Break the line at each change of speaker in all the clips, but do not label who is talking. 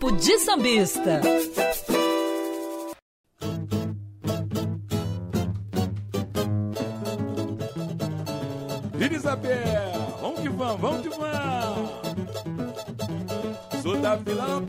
Papo de Sambista.
Isabel, vamos que vamos, vamos que vamos. Sou da vila, não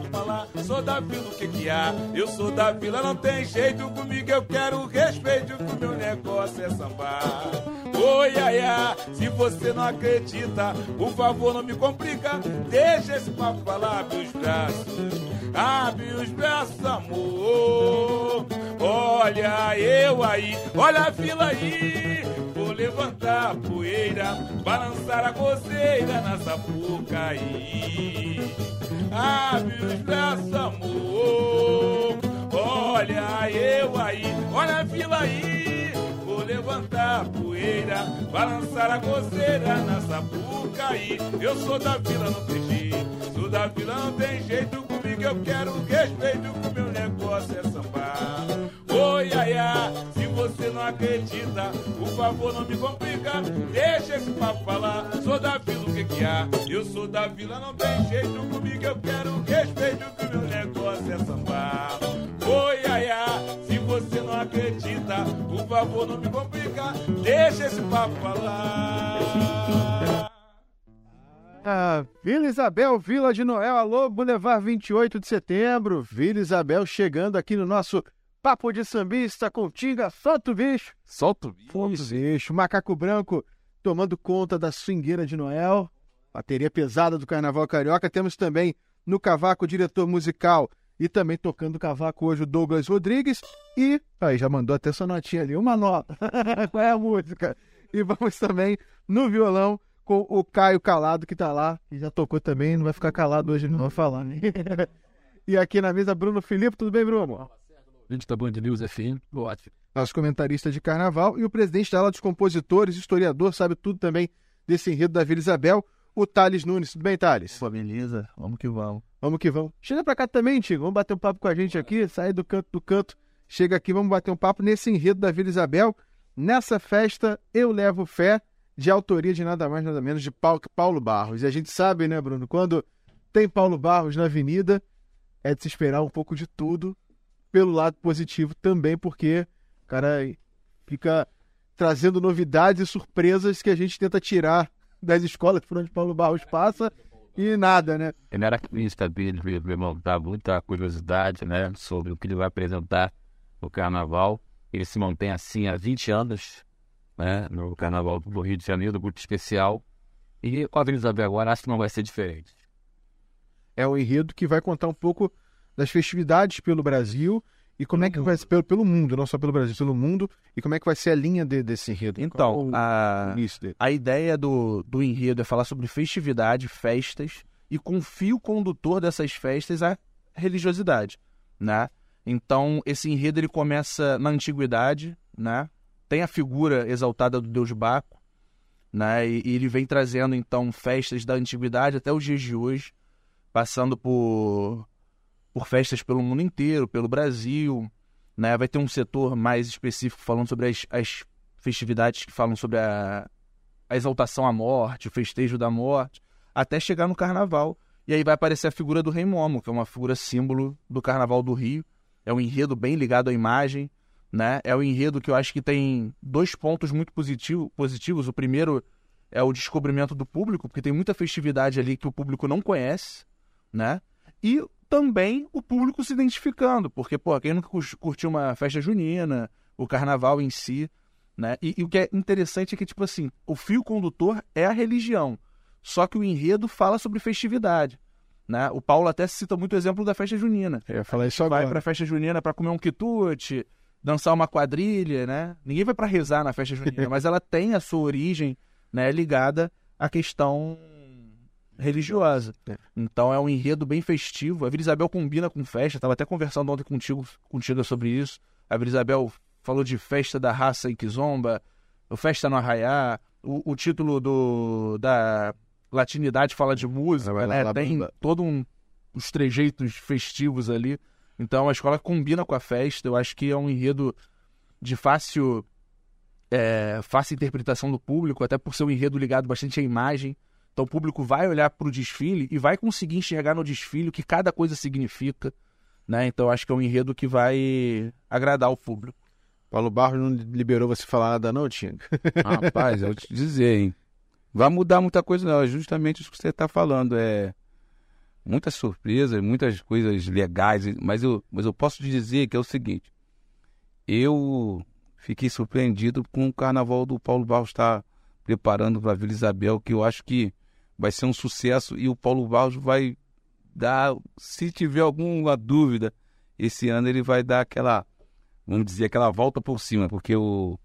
pra lá. Sou da vila, o que que há? Eu sou da vila, não tem jeito comigo, eu quero respeito, que o meu negócio é sambar. Oi, ai, ai, se você não acredita, por favor não me complica, deixa esse papo lá, abre os braços, abre os braços, amor. Olha eu aí, olha a fila aí, vou levantar a poeira, balançar a coceira na sapucaí. Abre os braços, amor. Olha eu aí, olha a fila aí levantar a poeira, balançar a coceira na sapucaí. Eu sou da vila, não tem jeito, sou da vila, não tem jeito comigo. Eu quero respeito, o meu negócio é sambar. Oi, ai, ai, se você não acredita, por favor não me complica, deixa esse papo falar. Sou da há? Eu sou da vila, não tem jeito comigo. Eu quero respeito, que o meu negócio é sambar. Oi, ai, ai, se você não acredita, por favor não me complica, deixa esse papo falar.
Ah, Vila Isabel, Vila de Noel, alô, Boulevard 28 de setembro. Vila Isabel chegando aqui no nosso Papo de Sambista com Tinga. Solta o bicho.
Solta o bicho.
Solta o bicho. Macaco Branco tomando conta da swingueira de Noel. Bateria pesada do Carnaval Carioca. Temos também no Cavaco, diretor musical e também tocando cavaco hoje o Douglas Rodrigues. E aí já mandou até sua notinha ali, uma nota. Qual é a música? E vamos também no violão com o Caio Calado, que tá lá, e já tocou também, não vai ficar calado hoje, não vai falar, né? e aqui na mesa, Bruno Felipe, tudo bem, Bruno?
Gente da Band News FM, ótimo.
Nosso comentarista de carnaval e o presidente da aula dos compositores, historiador, sabe tudo também desse enredo da Vila Isabel, o Thales Nunes. Tudo bem, Thales?
Pô, beleza, vamos que vamos.
Vamos que vamos. Chega pra cá também, Tigo. Vamos bater um papo com a gente aqui, sair do canto do canto. Chega aqui, vamos bater um papo nesse enredo da Vila Isabel. Nessa festa, eu levo fé, de autoria de nada mais, nada menos de Paulo Barros. E a gente sabe, né, Bruno, quando tem Paulo Barros na avenida, é de se esperar um pouco de tudo, pelo lado positivo também, porque o cara fica trazendo novidades e surpresas que a gente tenta tirar das escolas por onde Paulo Barros passa e nada, né?
Ele era crítica dele, meu irmão, dá muita curiosidade, né, sobre o que ele vai apresentar no Carnaval. Ele se mantém assim há 20 anos, né, no Carnaval do Rio de Janeiro, muito especial. E com a Isabel agora, acho que não vai ser diferente.
É o enredo que vai contar um pouco das festividades pelo Brasil e como é que vai ser pelo, pelo mundo, não só pelo Brasil, pelo mundo, e como é que vai ser a linha de, desse enredo?
Então, a, a ideia do, do enredo é falar sobre festividade, festas, e com fio condutor dessas festas a religiosidade, né? Então, esse enredo ele começa na antiguidade, né? Tem a figura exaltada do deus Baco, né? E, e ele vem trazendo então festas da antiguidade até os dias de hoje, passando por por festas pelo mundo inteiro, pelo Brasil. Né? Vai ter um setor mais específico falando sobre as, as festividades que falam sobre a, a exaltação à morte, o festejo da morte, até chegar no carnaval. E aí vai aparecer a figura do Rei Momo, que é uma figura símbolo do Carnaval do Rio. É um enredo bem ligado à imagem, né? É um enredo que eu acho que tem dois pontos muito positivo, positivos. O primeiro é o descobrimento do público, porque tem muita festividade ali que o público não conhece, né? E também o público se identificando, porque, pô, quem nunca curtiu uma festa junina, o carnaval em si, né? E, e, o que é interessante é que, tipo assim, o fio condutor é a religião, só que o enredo fala sobre festividade, né? O Paulo até cita muito o exemplo da festa junina.
Eu ia falar isso agora.
Vai pra festa junina para comer um quitute, dançar uma quadrilha, né? Ninguém vai para rezar na festa junina, mas ela tem a sua origem, né, ligada à questão religiosa. É. Então é um enredo bem festivo. A Vila Isabel combina com festa. Estava até conversando ontem contigo, contigo sobre isso. A Vila Isabel falou de festa da raça Iquizomba, o Festa no Arraiá, o, o título do, da latinidade fala de música, né? Tem todo um os trejeitos festivos ali. Então a escola combina com a festa. Eu acho que é um enredo de fácil, é, fácil interpretação do público, até por ser um enredo ligado bastante à imagem. Então o público vai olhar para o desfile e vai conseguir enxergar no desfile o que cada coisa significa. Né? Então acho que é um enredo que vai agradar o público.
Paulo Barros não liberou você falar nada, não, Tinga?
Rapaz, eu vou te dizer, hein? Vai mudar muita coisa, não. É justamente isso que você está falando. É muitas surpresas, muitas coisas legais, mas eu, mas eu posso te dizer que é o seguinte: eu fiquei surpreendido com o carnaval do Paulo Barros estar tá preparando para a Vila Isabel, que eu acho que vai ser um sucesso e o Paulo Barros vai dar, se tiver alguma dúvida, esse ano ele vai dar aquela vamos dizer, aquela volta por cima, porque o,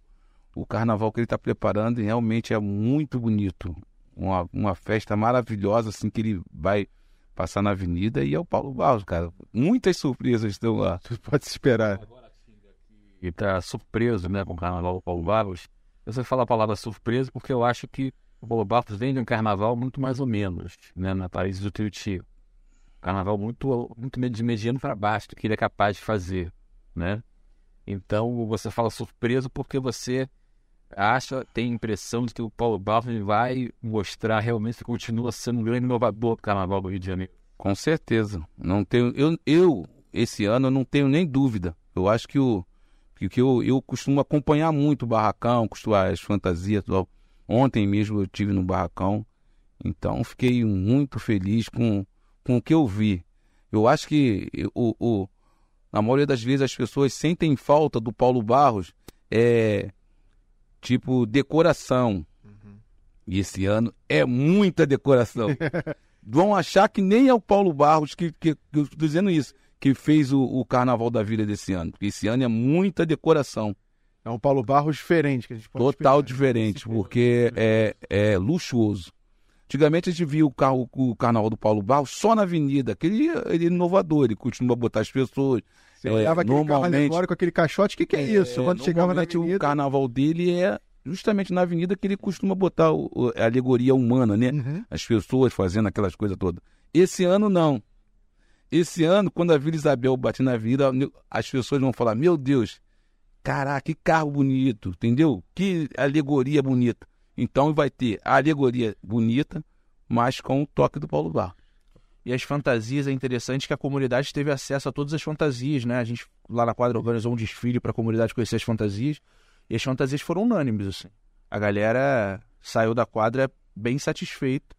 o carnaval que ele está preparando realmente é muito bonito. Uma, uma festa maravilhosa, assim, que ele vai passar na avenida e é o Paulo Barros, cara. Muitas surpresas estão lá.
Tu pode esperar.
E tá surpreso, né, com o carnaval do Paulo Barros. Eu sei falar a palavra surpresa porque eu acho que o Paulo Barros vem de um carnaval muito mais ou menos, né, na Paris do Tuiuti. Carnaval muito, muito de mediano para baixo, do que ele é capaz de fazer, né? Então você fala surpreso porque você acha, tem a impressão de que o Paulo Barros vai mostrar realmente que continua sendo um grande inovador do Carnaval do Rio de Janeiro.
Com certeza. Não tenho, eu, eu esse ano eu não tenho nem dúvida. Eu acho que o que, que eu, eu costumo acompanhar muito o barracão, as fantasias. Ontem mesmo eu tive no barracão, então fiquei muito feliz com, com o que eu vi. Eu acho que o, o na maioria das vezes as pessoas sentem falta do Paulo Barros, é tipo decoração. Uhum. E esse ano é muita decoração. Vão achar que nem é o Paulo Barros que, que, que dizendo isso, que fez o, o Carnaval da Vila desse ano. Porque esse ano é muita decoração.
É um Paulo Barros diferente que a gente
pode Total diferente, porque é, é luxuoso. Antigamente a gente via o, carro, o carnaval do Paulo Barros só na avenida, aquele ele é inovador, ele costuma botar as pessoas.
Você é, aquele normalmente, carro com aquele caixote, o que, que é, é isso? Quando chegava na avenida...
O carnaval dele é justamente na avenida que ele costuma botar o, a alegoria humana, né? Uhum. As pessoas fazendo aquelas coisas todas. Esse ano não. Esse ano, quando a Vila Isabel bater na avenida, as pessoas vão falar: Meu Deus, caraca, que carro bonito, entendeu? Que alegoria bonita. Então vai ter a alegoria bonita, mas com o toque do Paulo Bar.
E as fantasias é interessante que a comunidade teve acesso a todas as fantasias, né? A gente lá na quadra organizou um desfile para a comunidade conhecer as fantasias. E as fantasias foram unânimes, assim. A galera saiu da quadra bem satisfeita,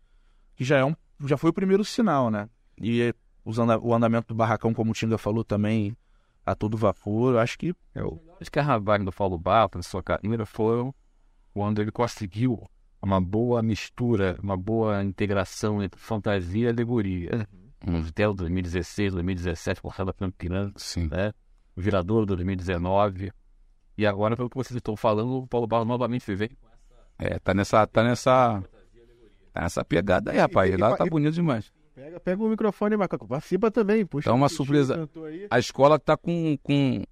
que já é um, já foi o primeiro sinal, né? E usando o andamento do barracão, como o Tinga falou também, a todo vapor, eu acho que
é o... Os carnavais do Paulo Bar, para sua carreira, foram quando ele conseguiu uma boa mistura, uma boa integração entre fantasia e alegoria. Uhum. Um Vitel 2016, 2017, Portada Campina,
Sim.
né? O Virador 2019. E agora, pelo que vocês estão falando, o Paulo Barros novamente vem
essa. É, tá nessa. Tá nessa. Tá nessa pegada aí, rapaz. Lá tá bonito demais.
Pega, pega o microfone, Macaco. Participa também, puxa.
Tá uma surpresa. A escola tá com, com,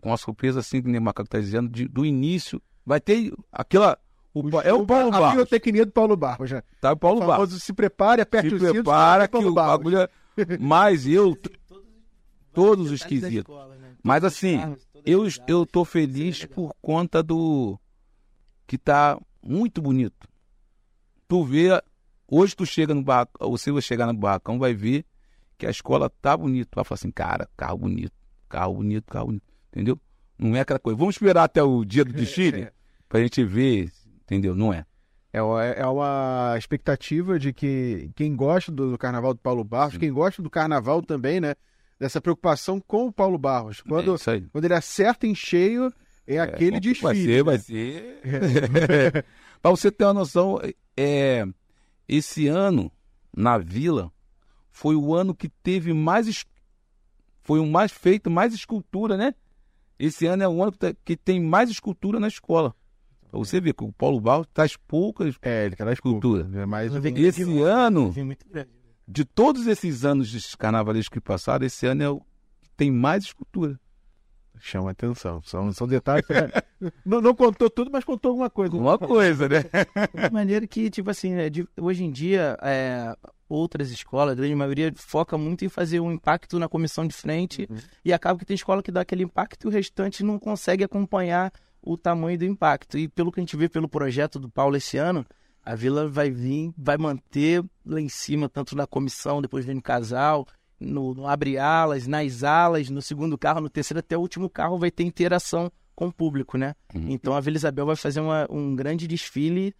com uma surpresa assim, que nem o Macaco tá dizendo, de, do início Vai ter aquela. O, o, é o Paulo Barros. A
biotecnia do Paulo Barros já.
Tá o Paulo Barros.
Se prepare, aperte
se
o cinto.
Se prepara que o bagulho. É- Mas eu. Todos os esquisitos. Né? Mas assim, eu, eu tô feliz por conta do. Que tá muito bonito. Tu vê. Hoje tu chega no barracão. Você vai chegar no barracão, vai ver que a escola tá bonita. Vai falar assim, cara, carro bonito. Carro bonito, carro bonito. Entendeu? Não é aquela coisa. Vamos esperar até o dia do desfile é. para a gente ver, entendeu? Não é.
É, é uma expectativa de que quem gosta do, carnaval do Paulo Barros, Sim. quem gosta do carnaval também, né? Dessa preocupação com o Paulo Barros. Quando, é quando ele acerta em cheio, é, é aquele desfile.
Vai ser, vai ser. para você ter uma noção, é, esse ano, na Vila, foi o ano que teve mais. Foi o mais feito, mais escultura, né? Esse ano é o ano que tá, tem mais escultura na escola. Pra você ver que o Paulo Barros traz poucas
é, ele traz
escultura.
É mais
esse um... ano, de todos esses anos de carnavalescos que passaram, esse ano é o que tem mais escultura.
Chama atenção. São, são detalhes. né? não, não contou tudo, mas contou alguma coisa.
Uma coisa, né?
De maneira que, tipo assim, é, de- hoje em dia, é, outras escolas, a grande maioria, foca muito em fazer um impacto na comissão de frente e acaba que tem escola que dá aquele impacto e o restante não consegue acompanhar o tamanho do impacto. E pelo que a gente vê pelo projeto do Paulo esse ano, a Vila vai vir, vai manter lá em cima, tanto na comissão, depois vem no casal, no, no abre alas, nas alas, no segundo carro, no terceiro, até o último carro vai ter interação com o público, né? Então a Vila Isabel vai fazer uma- um grande desfile,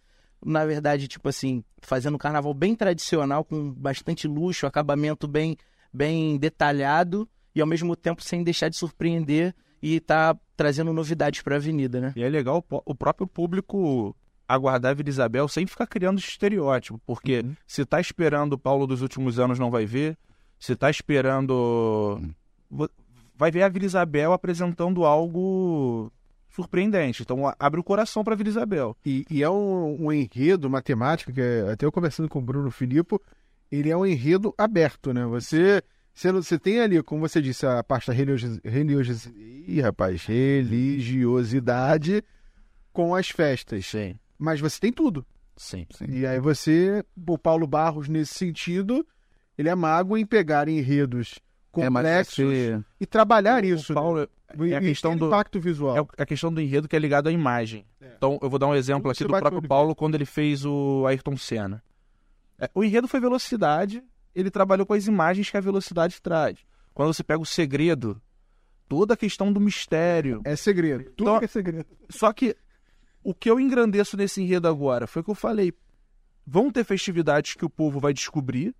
na verdade, tipo assim, fazendo um carnaval bem tradicional, com bastante luxo, acabamento bem, bem detalhado e ao mesmo tempo sem deixar de surpreender e tá trazendo novidades para a avenida, né?
E é legal o próprio público aguardar a Vila Isabel sem ficar criando estereótipo, porque se tá esperando o Paulo dos últimos anos não vai ver, se tá esperando vai ver a Vila Isabel apresentando algo surpreendente. Então a- abre o coração para Vila Isabel.
E, e é um, um enredo matemático, que é- até eu conversando com o Bruno Filippo, ele é um enredo aberto, né? Você, você, você tem ali, como você disse, a parte da religiosi- religiosi- Ih, rapaz, religiosidade com as festas.
Sim,
Mas você tem tudo.
sim.
E aí você, o Paulo Barros, nesse sentido, ele é mago em pegar enredos
É, mas
complexos
você-
e trabalhar isso.
Paulo
né?
é a questão do
impacto visual.
é o- a questão do enredo que é ligado à imagem. Então, eu vou dar um exemplo aqui do próprio. Paulo quando ele fez o Ayrton Senna. É, o enredo foi velocidade, ele trabalhou com as imagens que a velocidade traz. Quando você pega o segredo, toda a questão do mistério.
É segredo. Tudo
Então-
que é segredo.
Só que o que eu engrandeço nesse enredo agora foi o que eu falei. Vão ter festividades que o povo vai descobrir.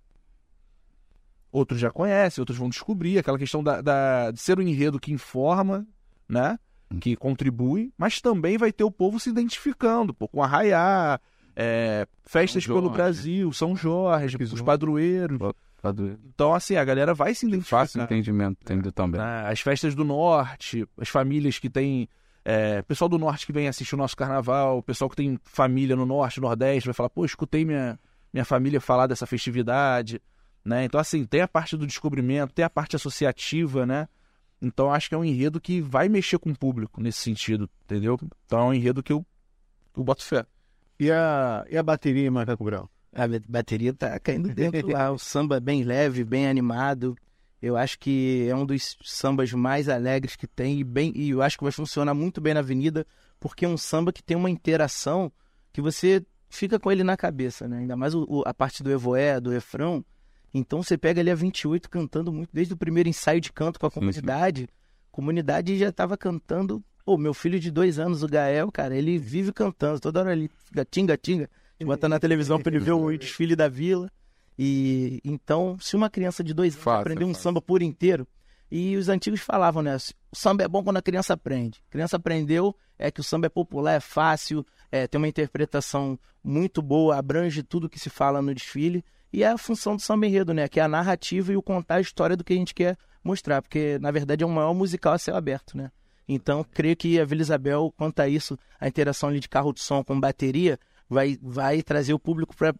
Outros já conhecem, outros vão descobrir. Aquela questão da, da- de ser um enredo que informa, né? Que contribui. Mas também vai ter o povo se identificando pô, com Arraiá, é, festas pelo. Brasil, São Jorge,
Pisou.
os padroeiros. Então, assim, a galera vai se identificar.
Fácil entendimento, entendeu também.
né? As festas do norte, as famílias que têm. É, pessoal do norte que vem assistir o nosso carnaval, o pessoal que tem família no norte, nordeste, vai falar, pô, escutei minha, minha família falar dessa festividade. Né? Então, assim, tem a parte do descobrimento, tem a parte associativa, né? Então, acho que é um enredo que vai mexer com o público nesse sentido, entendeu? Então, é um enredo que eu, eu boto fé.
E a, e a bateria Macaco Brau?
A ba- bateria tá caindo dentro lá. O samba é bem leve, bem animado. Eu acho que é um dos sambas mais alegres que tem e, bem, e eu acho que vai funcionar muito bem na avenida, porque é um samba que tem uma interação que você fica com ele na cabeça, né? Ainda mais o- o- a parte do evoé, do refrão. Então você pega ali a 28 cantando muito, desde o primeiro ensaio de canto com a comunidade. A comunidade já estava cantando. Pô, meu filho de dois anos, o Gael, cara, ele vive cantando. Toda hora ele fica tinga, tinga. Bota na televisão para ele ver o desfile da vila. E então, se uma criança de dois anos
Fácil,
aprender um
fácil.
samba por inteiro, e os antigos falavam, né? O samba é bom quando a criança aprende. A criança aprendeu, é que o samba é popular, é fácil, é, tem uma interpretação muito boa, abrange tudo que se fala no desfile. E é a função do samba enredo, né? Que é a narrativa e o contar a história do que a gente quer mostrar. Porque, na verdade, é o maior musical a céu aberto, né? Então, creio que a Vila Isabel, quanto a isso, a interação ali de carro de som com bateria, vai, vai trazer o público para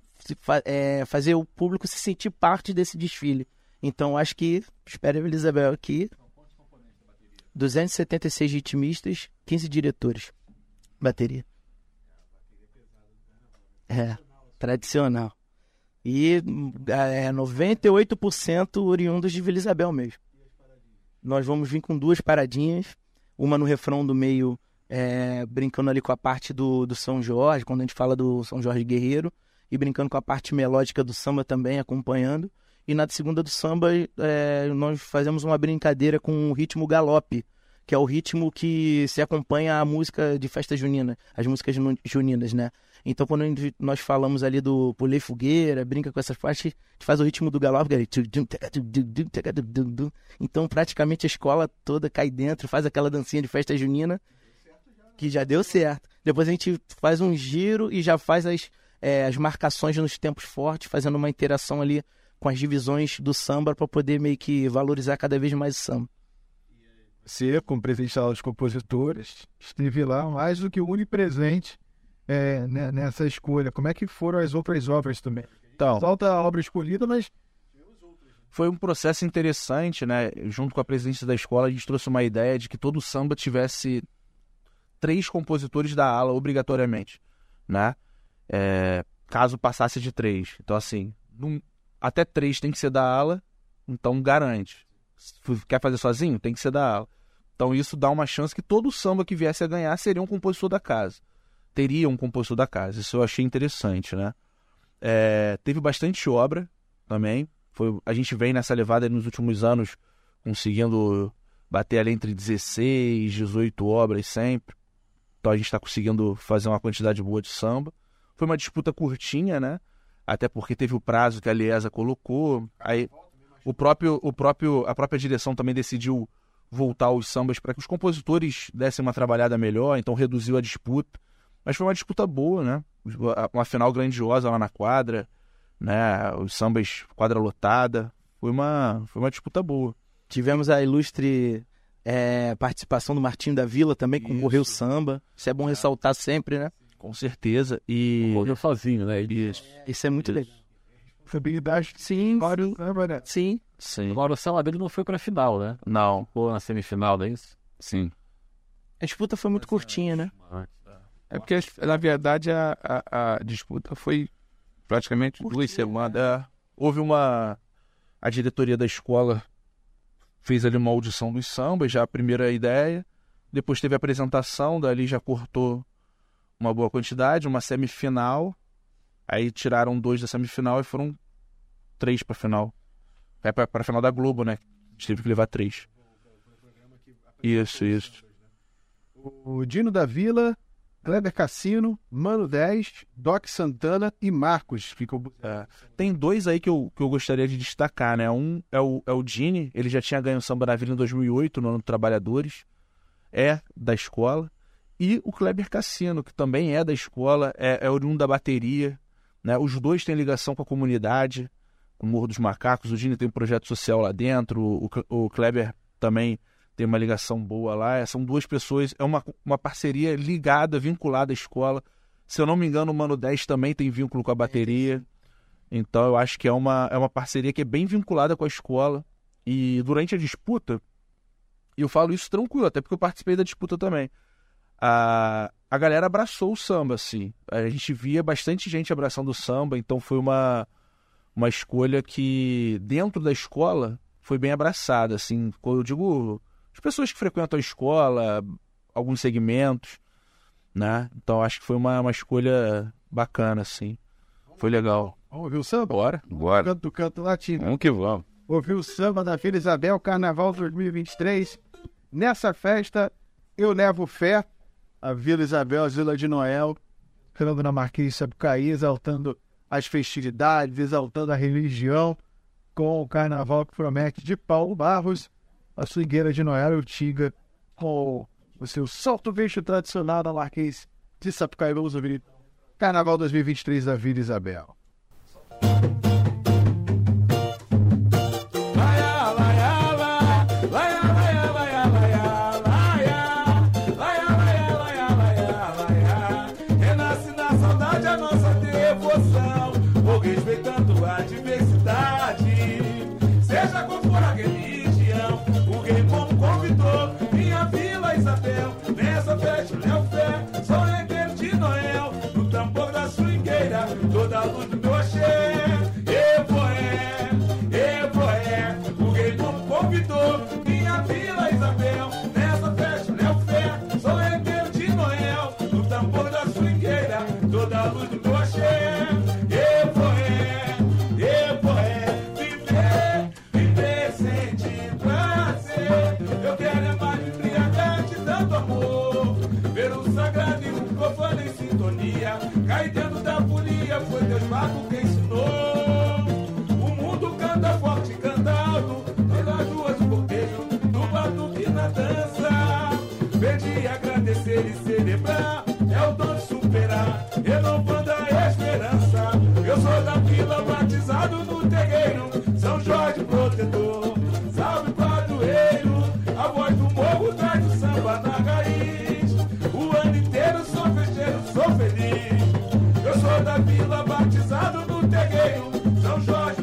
fazer o público se sentir parte desse desfile. Então, acho que, espero a Vila Isabel aqui, 276 ritmistas, 15 diretores. Bateria. É, tradicional. E é, 98% oriundos de Vila Isabel mesmo. Nós vamos vir com duas paradinhas, uma no refrão do meio, é, brincando ali com a parte do, do São Jorge, quando a gente fala do São Jorge Guerreiro, e brincando com a parte melódica do samba também, acompanhando. E na segunda do samba, é, nós fazemos uma brincadeira com o ritmo galope, que é o ritmo que se acompanha a música de festa junina, as músicas juninas, né? Então, quando nós falamos ali do Pulei Fogueira, brinca com essas partes, a gente faz o ritmo do galope, é então praticamente a escola toda cai dentro, faz aquela dancinha de festa junina, que já deu certo. Depois a gente faz um giro e já faz as, é, as marcações nos tempos fortes, fazendo uma interação ali com as divisões do samba para poder meio que valorizar cada vez mais o samba.
Você, como presidente da aula dos compositores, esteve lá mais do que onipresente é, né, nessa escolha. Como é que foram as outras obras também?
Então,
Falta a obra escolhida, mas
foi um processo interessante, né? Junto com a presidência da escola, a gente trouxe uma ideia de que todo samba tivesse três compositores da ala obrigatoriamente, né? É, caso passasse de três. Então, assim, num, até três tem que ser da ala, então garante. Quer fazer sozinho? Tem que ser da ala. Então, isso dá uma chance que todo samba que viesse a ganhar seria um compositor da casa. Teria um compositor da casa. Isso eu achei interessante, né? É, teve bastante obra também. Foi, a gente vem nessa levada nos últimos anos conseguindo bater ali entre 16, 18 obras sempre. Então a gente está conseguindo fazer uma quantidade boa de samba. Foi uma disputa curtinha, né? Até porque teve o prazo que a Liesa colocou. Aí o próprio, o próprio, a própria direção também decidiu voltar os sambas para que os compositores dessem uma trabalhada melhor, então reduziu a disputa. Mas foi uma disputa boa, né? Uma final grandiosa lá na quadra né? Os sambas quadra lotada. Foi uma, foi uma disputa boa.
Tivemos a ilustre é, participação do Martinho da Vila também, com Correu Samba. Isso é bom ressaltar sempre, né?
Com certeza. E.
Correu sozinho, né?
Isso. Isso é muito
Isso.
legal.
Responsabilidade.
Sim,
Claro, né,
sim.
Sim.
Agora o dele não foi pra final, né?
Não.
Ficou na semifinal, não é isso?
Sim.
A disputa foi muito curtinha, né?
É porque, na verdade, a, a, a disputa foi praticamente duas semanas.
É, houve uma. A diretoria da escola fez ali uma audição dos sambas, já a primeira ideia. Depois teve a apresentação, dali já cortou uma boa quantidade, uma semifinal. Aí tiraram dois da semifinal e foram três pra final. É pra, pra final da Globo, né? A gente teve que levar três. Isso, isso.
O Dino da Vila, Kleber Cassino, Mano 10, Doc Santana e Marcos ficam.
É, tem dois aí que eu, que eu gostaria de destacar, né? Um é o, é o Dini, ele já tinha ganho o Samba na Vila em 2008, no ano do Trabalhadores, é da escola. E o Kleber Cassino, que também é da escola, é, é oriundo da bateria. Né? Os dois têm ligação com a comunidade, com o Morro dos Macacos. O Dini tem um projeto social lá dentro, o, o Kleber também tem uma ligação boa lá. São duas pessoas, é uma, uma parceria ligada, vinculada à escola. Se eu não me engano, o Mano 10 também tem vínculo com a bateria. Então eu acho que é uma, é uma parceria que é bem vinculada com a escola. E durante a disputa, eu falo isso tranquilo, até porque eu participei da disputa também. A, a galera abraçou o samba, assim. A gente via bastante gente abraçando o samba, então foi uma, uma escolha que, dentro da escola, foi bem abraçada, assim. Quando eu digo as pessoas que frequentam a escola, alguns segmentos, né? Então acho que foi uma, uma escolha bacana, assim. Foi legal.
Vamos ouvir o samba?
Bora, bora.
Canto do canto latino.
Vamos que vamos.
Ouviu o samba da Vila Isabel, Carnaval 2023. Nessa festa, eu levo fé. A Vila Isabel, a Vila de Noel, falando na Marquês de Sapucaí, exaltando as festividades, exaltando a religião, com o carnaval que promete de Paulo Barros, a swingueira de Noel e o Tiga, com o seu salto veixo tradicional da Marquês de Sapucaí. Vamos ouvir Carnaval 2023 da Vila Isabel.
Toda a Marco quem ensinou. No terreiro. São Jorge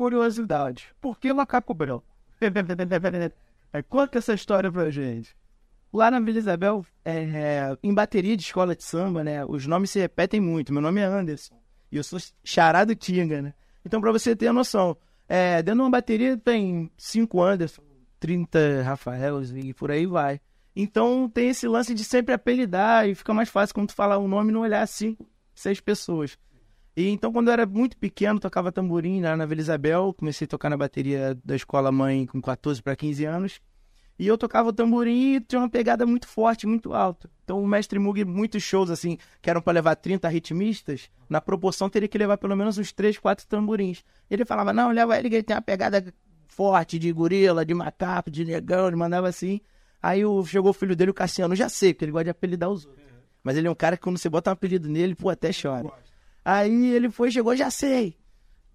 curiosidade. Por que macaco branco? É, Conta essa história pra gente.
Lá na Vila Isabel, é, em bateria de escola de samba, né? Os nomes se repetem muito. Meu nome é Anderson. E eu sou xará do Tinga, né? Então, pra você ter a noção, é, dentro de uma bateria tem 5 Anderson, 30 Rafaels e por aí vai. Então, tem esse lance de sempre apelidar e fica mais fácil quando tu falar o nome não olhar cinco, seis pessoas. E então, quando eu era muito pequeno, tocava tamborim lá na Vila Isabel. Comecei a tocar na bateria da escola mãe com 14 para 15 anos. E eu tocava o tamborim e tinha uma pegada muito forte, muito alta. Então o mestre Mug, muitos shows assim, que eram para levar 30 ritmistas, na proporção teria que levar pelo menos uns 3, 4 tamborins. Ele falava, não, leva ele que ele tem uma pegada forte de gorila, de macaco, de negão, ele mandava assim. Aí chegou o filho dele, o Cassiano, já sei, porque ele gosta de apelidar os outros. Mas ele é um cara que quando você bota um apelido nele, pô, até chora. Aí ele foi, chegou, já sei.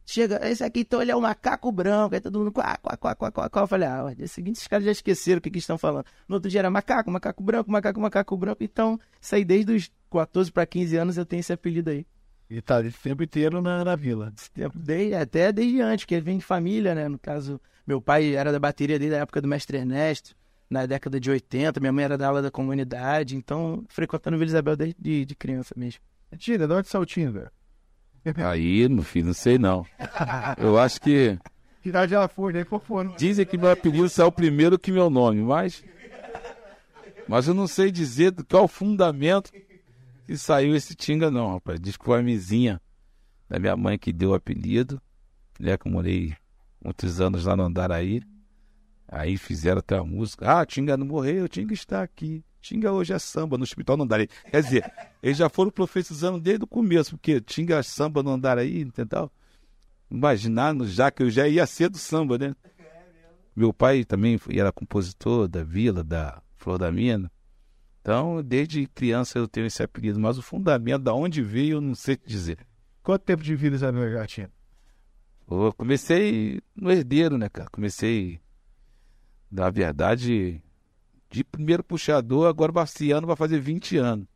Chega, esse aqui então ele é o macaco branco, aí todo mundo quá, quá, quá, quá, quá, quá. Eu falei, ah, no dia seguinte os caras já esqueceram o que, que estão falando. No outro dia era macaco, macaco branco, macaco, macaco branco. Então, isso aí desde os 14 para 15 anos eu tenho esse apelido aí.
E tá o tempo inteiro na, na vila.
Esse tempo, desde, até desde antes, porque ele vem de família, né? No caso, meu pai era da bateria desde a época do mestre Ernesto, na década de 80, minha mãe era da aula da comunidade, então frequentando Vila Isabel desde de, de criança mesmo.
Tira, de onde saiu o Tinga?
Aí, meu filho, não sei não. Eu acho que.
Que idade ela foi, né? Fofona.
Dizem que meu apelido saiu primeiro que meu nome, mas. Mas eu não sei dizer do qual fundamento que saiu esse Tinga, não, rapaz. Diz que foi a mizinha da minha mãe que deu o apelido. Né, que eu morei muitos anos lá no Andaraí. Aí fizeram até a música. Ah, Tinga não morreu, Tinga está aqui. Tinga hoje é samba no hospital no Andaraí. Quer dizer, eles já foram profetizando desde o começo, porque Tinga samba no Andaraí, entendeu? Imaginando já que eu já ia ser do samba, né? Meu pai também era compositor da Vila, da Flor da Mina. Então, desde criança eu tenho esse apelido, mas o fundamento, da onde veio, eu não sei te dizer.
Quanto tempo de vida Isabel já tinha?
Eu comecei no herdeiro, né, cara? Comecei, na verdade, de primeiro puxador, agora Baciano vai fazer 20 anos.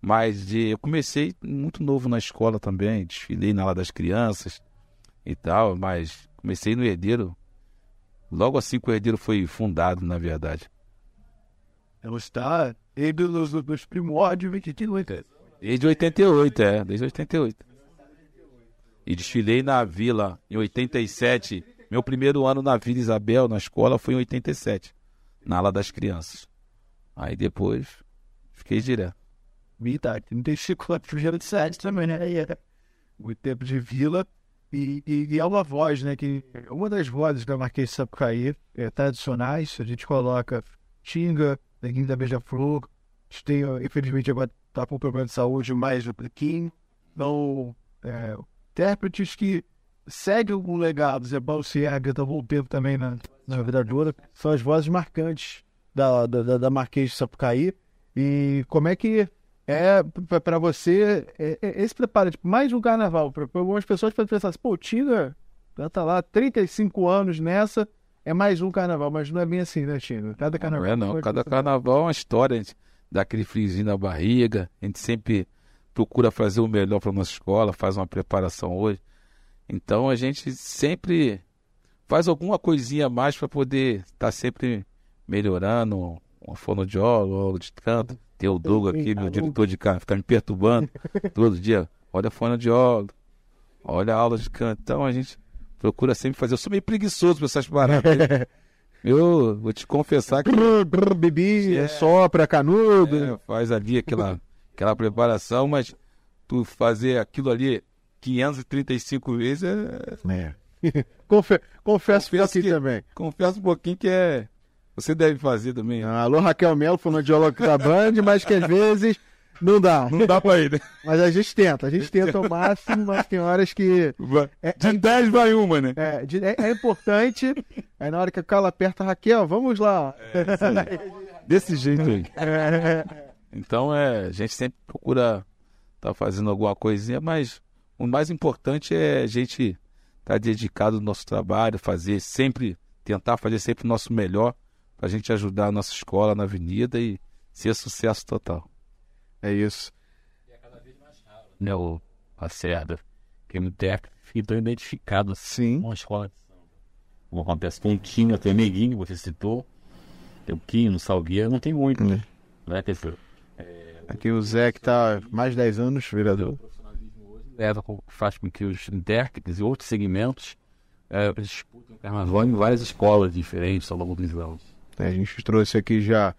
Mas de, eu comecei muito novo na escola também, desfilei na ala das crianças e tal, mas comecei no herdeiro logo assim que o herdeiro foi fundado, na verdade.
Ela está ele nos, nos primórdios de 28.
Desde 88, é, desde 88. E desfilei na vila em 87. Meu primeiro ano na Vila Isabel, na escola, foi em 87, na ala das crianças. Aí depois fiquei direto.
Minha idade, 35 anos, primeiro de sete também, né? Muito tempo de vila. E, e, e é uma voz, né? Que uma das vozes da Marquês de Sapucaí é, tradicionais, a gente coloca Tinga, Neguinho da Beija-Flor, a gente tem, infelizmente, agora está com problema de saúde mais o Plequinho. Então, é, intérpretes que seguem algum legado, Zé Paulo Sierra, está voltando também na, na vida toda, são as vozes marcantes da, da, da- Marquês de Sapucaí. E como é que é para você é, é, esse preparo, tipo, mais um carnaval. Para algumas pessoas podem pensar assim, pô, Tinga já tá lá 35 anos nessa, é mais um carnaval, mas não é bem assim, né, Tinga? Cada
Não
carnaval.
é não, cada carnaval é uma história, a gente dá aquele friozinho na barriga, a gente sempre procura fazer o melhor para nossa escola, faz uma preparação hoje. Então a gente sempre faz alguma coisinha a mais para poder estar sempre melhorando, uma fonoaudióloga, aula de canto. Tem o Douglas aqui, meu diretor de canto, fica me perturbando todo dia. Olha a fonoaudióloga, olha a aula de canto. Então a gente procura sempre fazer. Eu sou meio preguiçoso para essas paradas. Eu vou te confessar que
bebi,
É.
sopra, canudo.
é, faz ali aquela, aquela preparação, mas tu fazer aquilo ali 535 vezes, é...
É. Confe- confesso
Confesso
que também.
confesso um pouquinho que é. Você deve fazer também.
Ah, Alô, Raquel Melo, fonoaudióloga da Band, mas que às vezes não dá.
Não dá pra ir, né?
Mas a gente tenta, a gente tenta ao máximo, mas tem horas que. É,
De 10 vai uma, né?
é, de- é- é importante. Aí na hora que a Carla aperta, Raquel, vamos lá.
Desse jeito aí.
É,
Então, é, a gente sempre procura estar fazendo alguma coisinha, mas o mais importante é a gente estar dedicado no nosso trabalho, fazer sempre, tentar fazer sempre o nosso melhor para a gente ajudar a nossa escola na avenida e ser sucesso total.
é isso.
né, o Lacerda, que no técnico fica tão identificado assim,
Sim.
com a escola de samba. Como acontece com o Tinha, tem o Neguinho, você citou, tem o Quinho, no Salgueiro, não tem muito,
Hum.
né, quer dizer,
Aqui o Zé, que tá mais de 10 anos, vereador.
Leva, faz com que os intérpretes e outros segmentos é, disputem o carnaval em várias escolas diferentes ao longo dos anos.
É, a gente trouxe aqui já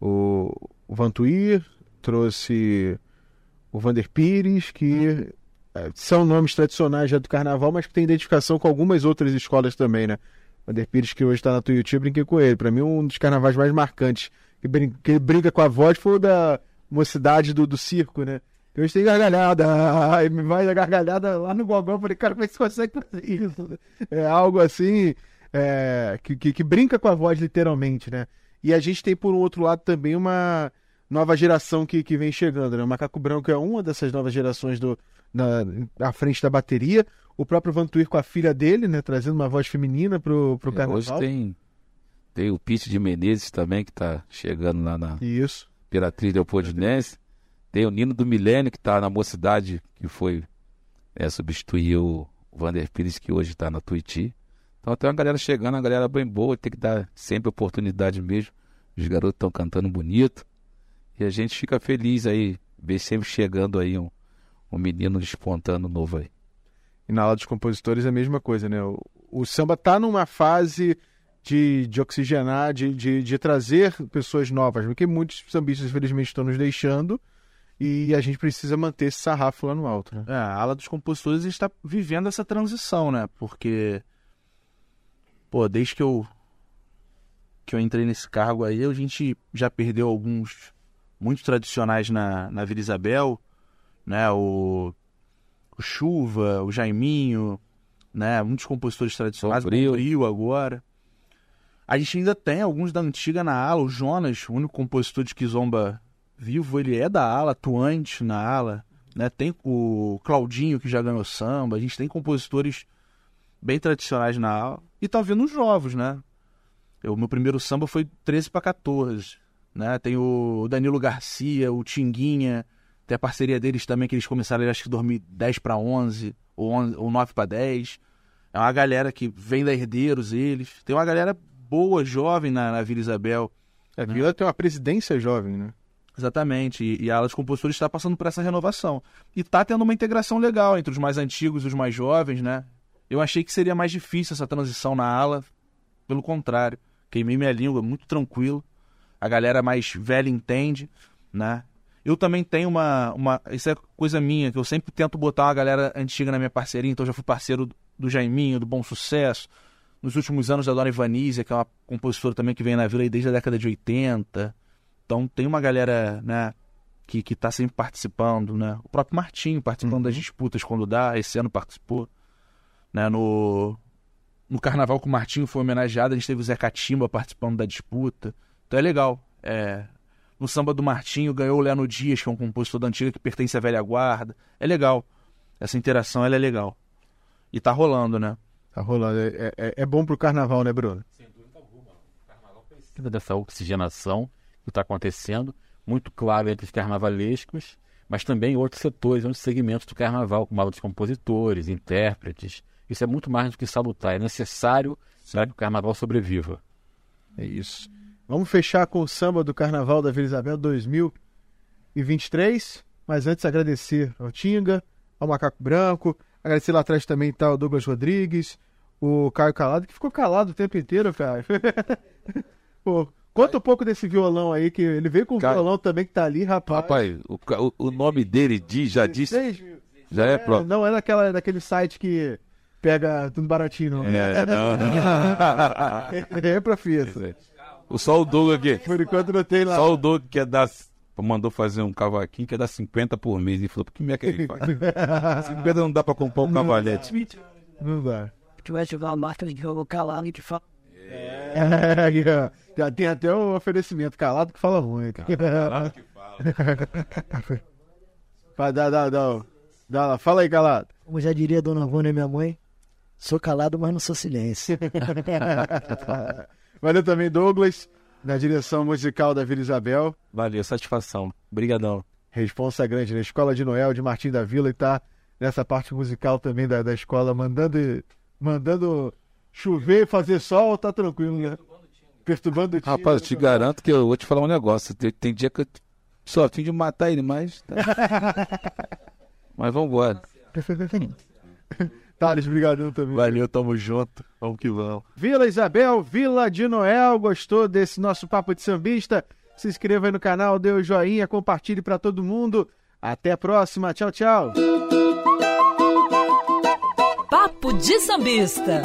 o, Vantuir, trouxe o Vander Pires, que é, são nomes tradicionais já do carnaval, mas que tem identificação com algumas outras escolas também, né? Vander Pires, que hoje está na Tuiuti, eu brinquei com ele. Para mim, um dos carnavais mais marcantes. Que, brin que ele brinca com a voz foi o da mocidade do, do circo, né? Tem gargalhada, e me vai a gargalhada lá no. Eu falei, cara, como é que você consegue fazer isso? É algo assim é, que, que, que brinca com a voz literalmente, né? E a gente tem, por um outro lado, também uma nova geração que, que vem chegando, né? O Macaco Branco é uma dessas novas gerações do, na, à frente da bateria. O próprio Vantuir com a filha dele, né? Trazendo uma voz feminina pro, pro
É,
carnaval.
hoje tem, tem o Pete de Menezes também, que está chegando lá na
Isso.
Imperatriz Leopoldinense. Tem o Nino do Milênio, que está na mocidade, que foi é, substituir o Vander Pires, que hoje está na Tuiuti. Então tem uma galera chegando, uma galera bem boa, tem que dar sempre oportunidade mesmo. Os garotos estão cantando bonito. E a gente fica feliz aí, ver sempre chegando aí um, um menino despontando novo aí.
E na aula dos compositores é a mesma coisa, né? O, o samba tá numa fase de, de oxigenar, de, de, de trazer pessoas novas, porque muitos sambistas, infelizmente, estão nos deixando e a gente precisa manter esse sarrafo lá no alto, né?
É, a ala dos compositores está vivendo essa transição, né? Porque, pô, desde que eu que eu entrei nesse cargo aí, a gente já perdeu alguns muito tradicionais na, na Vila Isabel, né? O, o Chuva, o Jaiminho, né? Muitos compositores tradicionais, o.
Bombril
agora. A gente ainda tem alguns da antiga na ala, o Jonas, o único compositor de Kizomba vivo, ele é da ala, atuante na ala, né? Tem o Claudinho que já ganhou samba, a gente tem compositores bem tradicionais na ala e tá vendo os novos, né? O meu primeiro samba foi 13 para 14, né? Tem o Danilo Garcia, o Tinguinha, tem a parceria deles também que eles começaram acho que 2010 para 11 ou 11, ou 9 para 10. É uma galera que vem da Herdeiros eles. Tem uma galera boa, jovem na, na Vila Isabel.
A Vila tem uma presidência jovem, né?
Exatamente, e, e a ala dos compositores está passando por essa renovação. E está tendo uma integração legal entre os mais antigos e os mais jovens, né? Eu achei que seria mais difícil essa transição na ala, pelo contrário. Queimei minha língua, muito tranquilo. A galera mais velha entende, né? Eu também tenho uma, uma. Isso é coisa minha, que eu sempre tento botar uma galera antiga na minha parceria, então eu já fui parceiro do Jaiminho, do Bom Sucesso. Nos últimos anos da Dona Ivanísia, que é uma compositora também que vem na vila desde a década de 80. Então tem uma galera, né, que, que tá sempre participando, né? O próprio Martinho participando das disputas quando dá, esse ano participou. Né, no, no carnaval que o Martinho foi homenageado, a gente teve o Zé Catimba participando da disputa. Então é legal. É, no samba do Martinho ganhou o Leno Dias, que é um compositor da antiga que pertence à velha guarda. É legal. Essa interação ela é legal. E tá rolando, né?
Tá rolando. É, é, é bom pro carnaval, né, Bruno?
precisa dessa oxigenação que está acontecendo, muito claro entre os carnavalescos, mas também outros setores, outros segmentos do carnaval, como aula de compositores, intérpretes. Isso é muito mais do que salutar, é necessário para que o carnaval sobreviva.
É isso. Vamos fechar com o samba do Carnaval da Vila Isabel 2023. Mas antes, agradecer ao Tinga, ao Macaco Branco. Agradecer lá atrás também tá o Douglas Rodrigues, o Caio Calado, que ficou calado o tempo inteiro, cara. Pô, Conta um pouco desse violão aí, que ele veio com o
Cara-
violão também que tá ali, rapaz.
Rapaz, o, o, o nome dele diz, já disse.
16 mil.
Já é
É,
próprio.
não é daquela, daquele site que pega tudo baratinho, não.
É, não, não.
É pra fiesta.
O só o Doug aqui.
Por enquanto não tem lá.
Só o Doug quer dar. Mandou fazer um cavaquinho que é dar 50 por mês. E falou, por que merda que ele faz? 50 não dá pra comprar um cavalete.
Não dá.
tivesse uma marca de jogo calado de fato.
É. Já tem até o oferecimento. Calado que fala muito. Vai, dá, dá, dá, dá lá. Fala aí, calado.
Como já diria Dona Vânia, minha mãe, sou calado, mas não sou silêncio.
Valeu também, Douglas, na direção musical da Vila Isabel.
Valeu, satisfação. Obrigadão.
Responsa grande na Escola de Noel de Martim da Vila e tá nessa parte musical também da, da escola, mandando, mandando chover e fazer sol, tá tranquilo, né? Perturbando o time.
Rapaz, eu te garanto que eu vou te falar um negócio. Tem, tem dia que eu só tinha de matar ele, mas. tá. mas vambora.
Thales, brigadão também.
Valeu, tamo junto. Vamos que vamos.
Vila Isabel, Vila de Noel, gostou desse nosso papo de sambista? Se inscreva aí no canal, dê o joinha, compartilhe pra todo mundo. Até a próxima, tchau, tchau.
Papo de sambista.